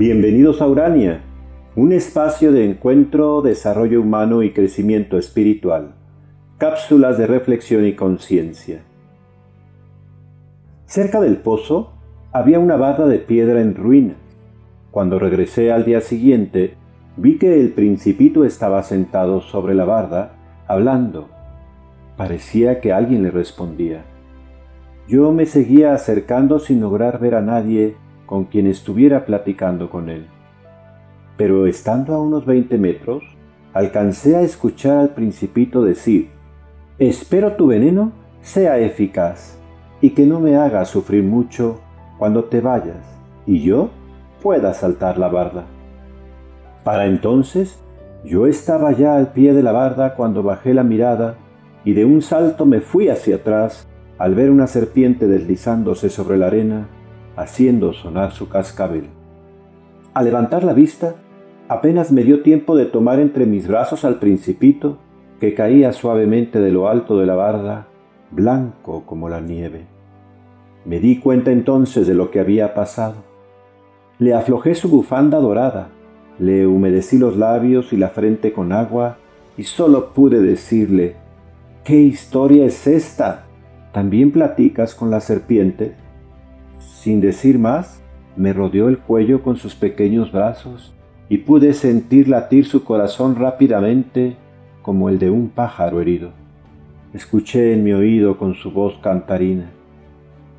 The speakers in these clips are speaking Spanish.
Bienvenidos a Urania, un espacio de encuentro, desarrollo humano y crecimiento espiritual. Cápsulas de reflexión y conciencia. Cerca del pozo había una barra de piedra en ruina. Cuando regresé al día siguiente, vi que el principito estaba sentado sobre la barda, hablando. Parecía que alguien le respondía. Yo me seguía acercando sin lograr ver a nadie con quien estuviera platicando con él. Pero estando a unos 20 metros, alcancé a escuchar al principito decir, Espero tu veneno sea eficaz y que no me haga sufrir mucho cuando te vayas y yo pueda saltar la barda. Para entonces yo estaba ya al pie de la barda cuando bajé la mirada y de un salto me fui hacia atrás al ver una serpiente deslizándose sobre la arena haciendo sonar su cascabel. Al levantar la vista, apenas me dio tiempo de tomar entre mis brazos al principito que caía suavemente de lo alto de la barda, blanco como la nieve. Me di cuenta entonces de lo que había pasado. Le aflojé su bufanda dorada, le humedecí los labios y la frente con agua y solo pude decirle, ¿qué historia es esta? ¿También platicas con la serpiente? Sin decir más, me rodeó el cuello con sus pequeños brazos y pude sentir latir su corazón rápidamente como el de un pájaro herido. Escuché en mi oído con su voz cantarina.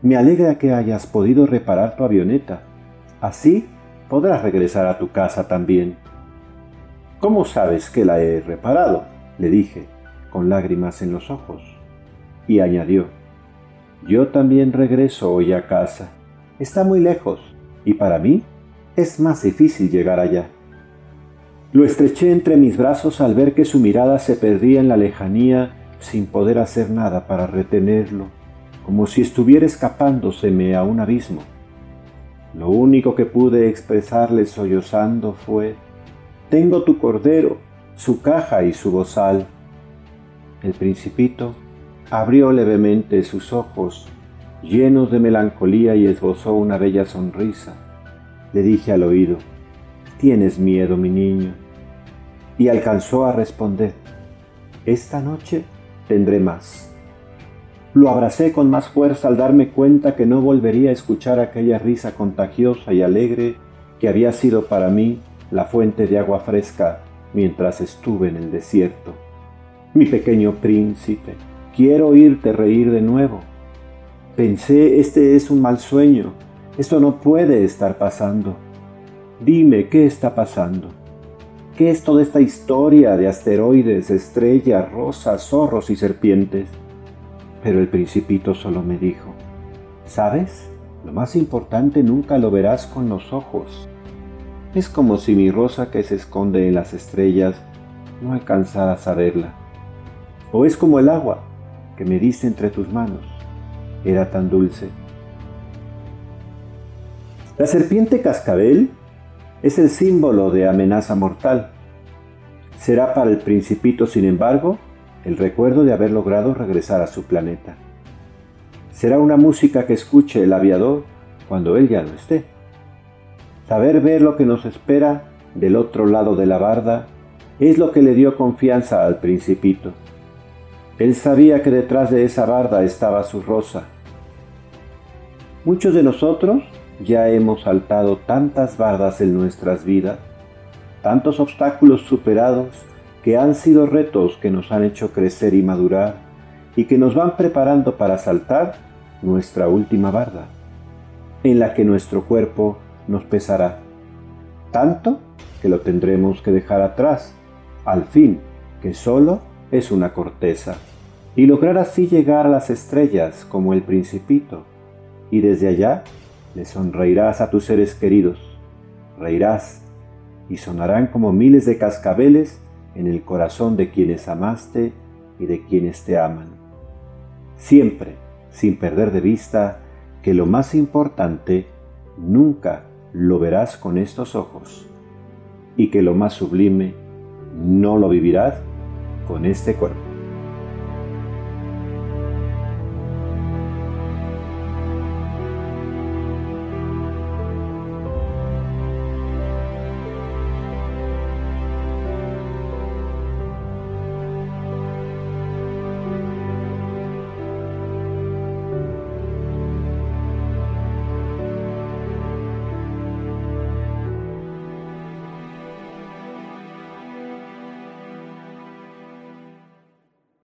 Me alegra que hayas podido reparar tu avioneta. Así podrás regresar a tu casa también. ¿Cómo sabes que la he reparado? le dije, con lágrimas en los ojos. Y añadió, yo también regreso hoy a casa está muy lejos y para mí es más difícil llegar allá. Lo estreché entre mis brazos al ver que su mirada se perdía en la lejanía sin poder hacer nada para retenerlo, como si estuviera escapándoseme a un abismo. Lo único que pude expresarle sollozando fue, Tengo tu cordero, su caja y su bozal. El principito abrió levemente sus ojos llenos de melancolía y esbozó una bella sonrisa. Le dije al oído, ¿tienes miedo, mi niño? Y alcanzó a responder, esta noche tendré más. Lo abracé con más fuerza al darme cuenta que no volvería a escuchar aquella risa contagiosa y alegre que había sido para mí la fuente de agua fresca mientras estuve en el desierto. Mi pequeño príncipe, quiero oírte reír de nuevo Pensé, este es un mal sueño, esto no puede estar pasando. Dime, ¿qué está pasando? ¿Qué es toda esta historia de asteroides, estrellas, rosas, zorros y serpientes? Pero el principito solo me dijo, ¿sabes? Lo más importante nunca lo verás con los ojos. Es como si mi rosa que se esconde en las estrellas no alcanzaras a verla. O es como el agua que me diste entre tus manos era tan dulce. La serpiente cascabel es el símbolo de amenaza mortal. Será para el principito, sin embargo, el recuerdo de haber logrado regresar a su planeta. Será una música que escuche el aviador cuando él ya no esté. Saber ver lo que nos espera del otro lado de la barda es lo que le dio confianza al principito. Él sabía que detrás de esa barda estaba su rosa. Muchos de nosotros ya hemos saltado tantas bardas en nuestras vidas, tantos obstáculos superados que han sido retos que nos han hecho crecer y madurar y que nos van preparando para saltar nuestra última barda, en la que nuestro cuerpo nos pesará, tanto que lo tendremos que dejar atrás, al fin que solo es una corteza y lograr así llegar a las estrellas como el principito. Y desde allá le sonreirás a tus seres queridos, reirás y sonarán como miles de cascabeles en el corazón de quienes amaste y de quienes te aman. Siempre, sin perder de vista que lo más importante nunca lo verás con estos ojos y que lo más sublime no lo vivirás con este cuerpo.